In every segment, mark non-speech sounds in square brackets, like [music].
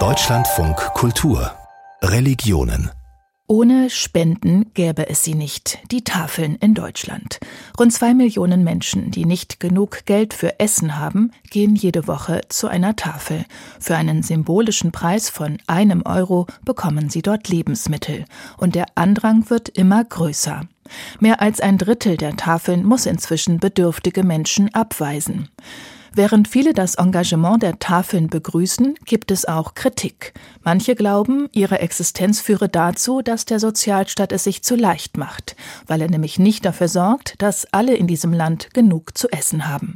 Deutschlandfunk Kultur Religionen ohne Spenden gäbe es sie nicht, die Tafeln in Deutschland. Rund zwei Millionen Menschen, die nicht genug Geld für Essen haben, gehen jede Woche zu einer Tafel. Für einen symbolischen Preis von einem Euro bekommen sie dort Lebensmittel. Und der Andrang wird immer größer. Mehr als ein Drittel der Tafeln muss inzwischen bedürftige Menschen abweisen. Während viele das Engagement der Tafeln begrüßen, gibt es auch Kritik. Manche glauben, ihre Existenz führe dazu, dass der Sozialstaat es sich zu leicht macht, weil er nämlich nicht dafür sorgt, dass alle in diesem Land genug zu essen haben.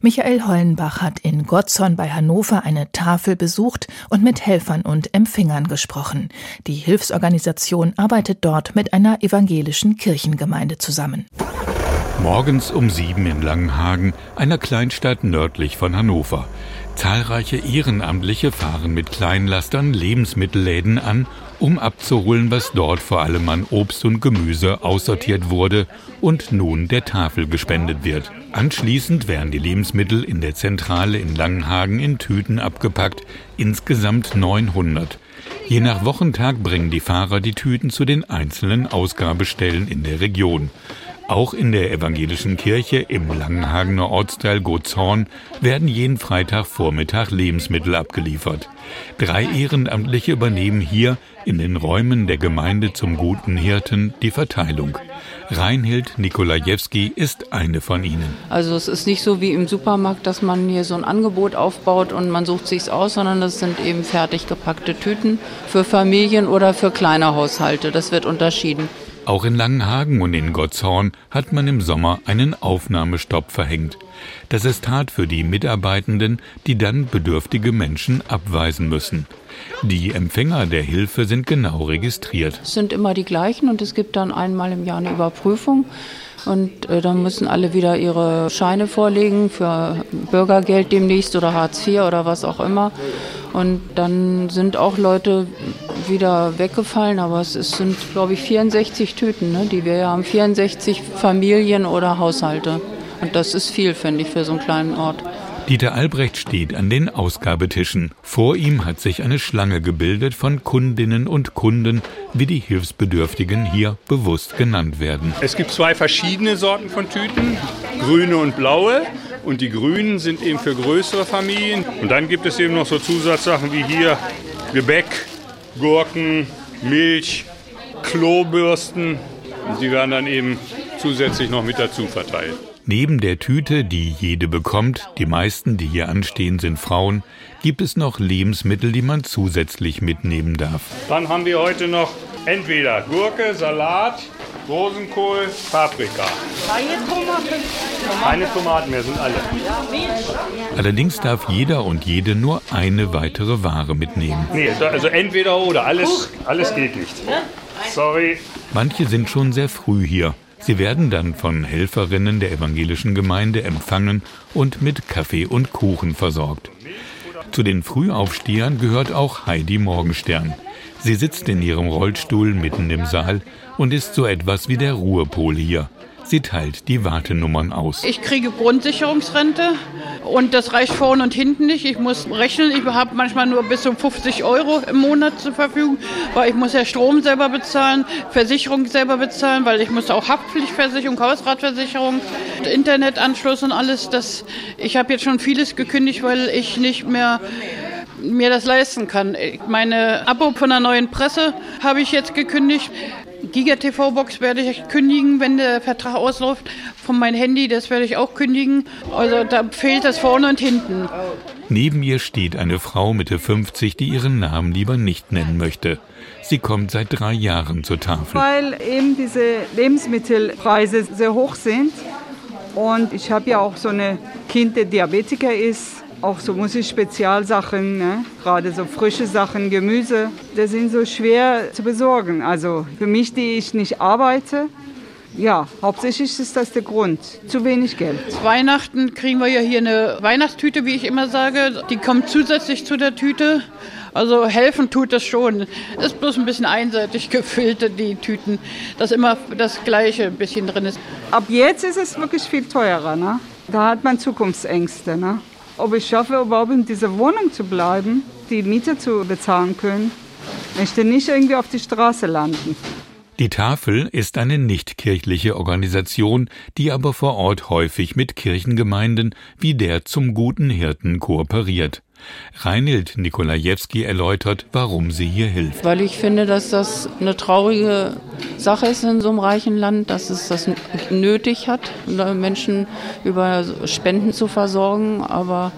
Michael Hollenbach hat in Gottzorn bei Hannover eine Tafel besucht und mit Helfern und Empfängern gesprochen. Die Hilfsorganisation arbeitet dort mit einer evangelischen Kirchengemeinde zusammen. Morgens um sieben in Langenhagen, einer Kleinstadt nördlich von Hannover. Zahlreiche Ehrenamtliche fahren mit Kleinlastern Lebensmittelläden an, um abzuholen, was dort vor allem an Obst und Gemüse aussortiert wurde und nun der Tafel gespendet wird. Anschließend werden die Lebensmittel in der Zentrale in Langenhagen in Tüten abgepackt, insgesamt 900. Je nach Wochentag bringen die Fahrer die Tüten zu den einzelnen Ausgabestellen in der Region. Auch in der evangelischen Kirche im Langenhagener Ortsteil Gotshorn werden jeden Freitagvormittag Lebensmittel abgeliefert. Drei Ehrenamtliche übernehmen hier in den Räumen der Gemeinde zum Guten Hirten die Verteilung. Reinhild Nikolajewski ist eine von ihnen. Also es ist nicht so wie im Supermarkt, dass man hier so ein Angebot aufbaut und man sucht sich's aus, sondern das sind eben fertig gepackte Tüten für Familien oder für kleine Haushalte. Das wird unterschieden. Auch in Langenhagen und in Gottshorn hat man im Sommer einen Aufnahmestopp verhängt. Das ist hart für die Mitarbeitenden, die dann bedürftige Menschen abweisen müssen. Die Empfänger der Hilfe sind genau registriert. Es sind immer die gleichen und es gibt dann einmal im Jahr eine Überprüfung. Und äh, dann müssen alle wieder ihre Scheine vorlegen für Bürgergeld demnächst oder Hartz IV oder was auch immer. Und dann sind auch Leute wieder weggefallen, aber es sind, glaube ich, 64 Tüten, ne, die wir haben. 64 Familien oder Haushalte. Und das ist viel, finde ich, für so einen kleinen Ort. Dieter Albrecht steht an den Ausgabetischen. Vor ihm hat sich eine Schlange gebildet von Kundinnen und Kunden, wie die Hilfsbedürftigen hier bewusst genannt werden. Es gibt zwei verschiedene Sorten von Tüten, grüne und blaue. Und die grünen sind eben für größere Familien. Und dann gibt es eben noch so Zusatzsachen wie hier Gebäck, Gurken, Milch, Klobürsten. Und die werden dann eben zusätzlich noch mit dazu verteilt. Neben der Tüte, die jede bekommt, die meisten, die hier anstehen, sind Frauen, gibt es noch Lebensmittel, die man zusätzlich mitnehmen darf. Dann haben wir heute noch entweder Gurke, Salat, Rosenkohl, Paprika. Keine Tomaten. Keine Tomaten mehr, sind alle. Allerdings darf jeder und jede nur eine weitere Ware mitnehmen. Nee, also entweder oder, alles, alles geht nicht. Sorry. Manche sind schon sehr früh hier. Sie werden dann von Helferinnen der evangelischen Gemeinde empfangen und mit Kaffee und Kuchen versorgt. Zu den Frühaufstehern gehört auch Heidi Morgenstern. Sie sitzt in ihrem Rollstuhl mitten im Saal und ist so etwas wie der Ruhepol hier. Sie teilt die Wartenummern aus. Ich kriege Grundsicherungsrente und das reicht vorne und hinten nicht. Ich muss rechnen, ich habe manchmal nur bis zu 50 Euro im Monat zur Verfügung, weil ich muss ja Strom selber bezahlen, Versicherung selber bezahlen, weil ich muss auch Haftpflichtversicherung, Hausratversicherung, Internetanschluss und alles. Das, ich habe jetzt schon vieles gekündigt, weil ich nicht mehr mir das leisten kann. Meine Abo von der neuen Presse habe ich jetzt gekündigt. Giga-TV-Box werde ich kündigen, wenn der Vertrag ausläuft. Von meinem Handy, das werde ich auch kündigen. Also da fehlt das vorne und hinten. Neben ihr steht eine Frau Mitte 50, die ihren Namen lieber nicht nennen möchte. Sie kommt seit drei Jahren zur Tafel. Weil eben diese Lebensmittelpreise sehr hoch sind. Und ich habe ja auch so eine Kind, der Diabetiker ist auch so muss ich Spezialsachen, ne? gerade so frische Sachen, Gemüse, das sind so schwer zu besorgen. Also für mich, die ich nicht arbeite, ja, hauptsächlich ist das der Grund. Zu wenig Geld. Weihnachten kriegen wir ja hier eine Weihnachtstüte, wie ich immer sage. Die kommt zusätzlich zu der Tüte. Also helfen tut das schon. Ist bloß ein bisschen einseitig [laughs] gefüllt, die Tüten, dass immer das Gleiche ein bisschen drin ist. Ab jetzt ist es wirklich viel teurer. Ne? Da hat man Zukunftsängste. Ne? Ob ich schaffe, überhaupt in dieser Wohnung zu bleiben, die Miete zu bezahlen können. Möchte nicht irgendwie auf die Straße landen. Die Tafel ist eine nichtkirchliche Organisation, die aber vor Ort häufig mit Kirchengemeinden wie der zum guten Hirten kooperiert. Reinhild Nikolajewski erläutert, warum sie hier hilft. Weil ich finde, dass das eine traurige Sache ist in so einem reichen Land, dass es das nötig hat, Menschen über Spenden zu versorgen. Aber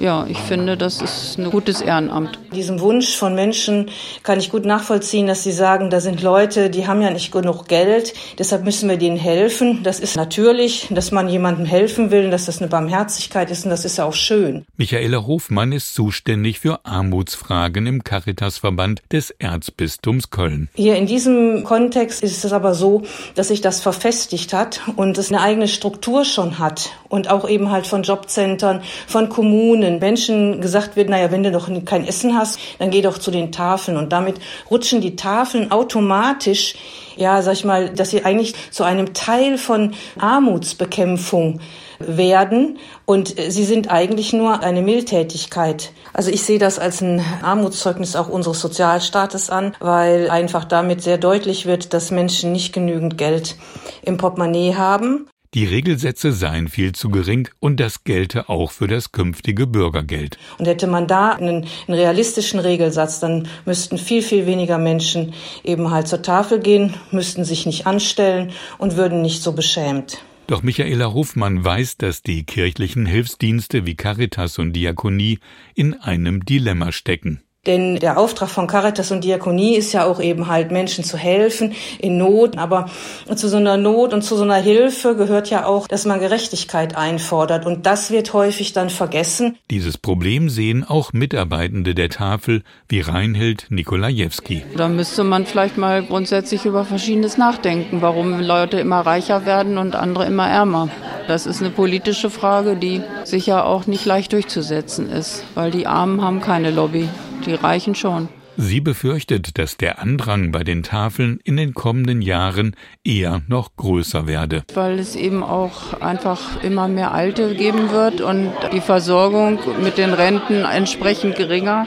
ja, ich finde, das ist ein gutes Ehrenamt. Diesen Wunsch von Menschen kann ich gut nachvollziehen, dass sie sagen, da sind Leute, die haben ja nicht genug Geld, deshalb müssen wir denen helfen. Das ist natürlich, dass man jemandem helfen will, dass das eine Barmherzigkeit ist und das ist ja auch schön. Michaela Hofmann ist zuständig für Armutsfragen im Caritasverband des Erzbistums Köln. Hier in diesem Kontext ist es aber so, dass sich das verfestigt hat und es eine eigene Struktur schon hat und auch eben halt von Jobcentern, von Kommunen, den Menschen gesagt wird, naja, wenn du doch kein Essen hast, dann geh doch zu den Tafeln. Und damit rutschen die Tafeln automatisch, ja, sag ich mal, dass sie eigentlich zu einem Teil von Armutsbekämpfung werden und sie sind eigentlich nur eine Mildtätigkeit. Also ich sehe das als ein Armutszeugnis auch unseres Sozialstaates an, weil einfach damit sehr deutlich wird, dass Menschen nicht genügend Geld im Portemonnaie haben die Regelsätze seien viel zu gering und das gelte auch für das künftige Bürgergeld. Und hätte man da einen, einen, realistischen Regelsatz, dann müssten viel, viel weniger Menschen eben halt zur Tafel gehen, müssten sich nicht anstellen und würden nicht so beschämt. Doch Michaela Hofmann weiß, dass die kirchlichen Hilfsdienste wie Caritas und Diakonie in einem Dilemma stecken. Denn der Auftrag von Caritas und Diakonie ist ja auch eben halt Menschen zu helfen in Not. Aber zu so einer Not und zu so einer Hilfe gehört ja auch, dass man Gerechtigkeit einfordert. Und das wird häufig dann vergessen. Dieses Problem sehen auch Mitarbeitende der Tafel wie Reinhild Nikolajewski. Da müsste man vielleicht mal grundsätzlich über Verschiedenes nachdenken, warum Leute immer reicher werden und andere immer ärmer. Das ist eine politische Frage, die sicher auch nicht leicht durchzusetzen ist, weil die Armen haben keine Lobby die Reichen schon. Sie befürchtet, dass der Andrang bei den Tafeln in den kommenden Jahren eher noch größer werde. Weil es eben auch einfach immer mehr Alte geben wird und die Versorgung mit den Renten entsprechend geringer,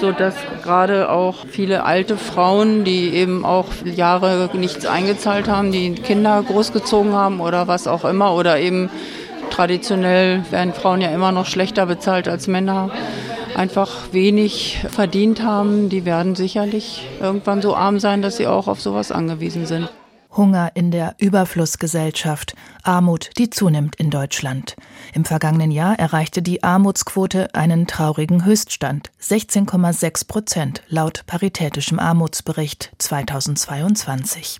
sodass gerade auch viele alte Frauen, die eben auch Jahre nichts eingezahlt haben, die Kinder großgezogen haben oder was auch immer oder eben traditionell werden Frauen ja immer noch schlechter bezahlt als Männer einfach wenig verdient haben, die werden sicherlich irgendwann so arm sein, dass sie auch auf sowas angewiesen sind. Hunger in der Überflussgesellschaft, Armut, die zunimmt in Deutschland. Im vergangenen Jahr erreichte die Armutsquote einen traurigen Höchststand, 16,6 Prozent laut Paritätischem Armutsbericht 2022.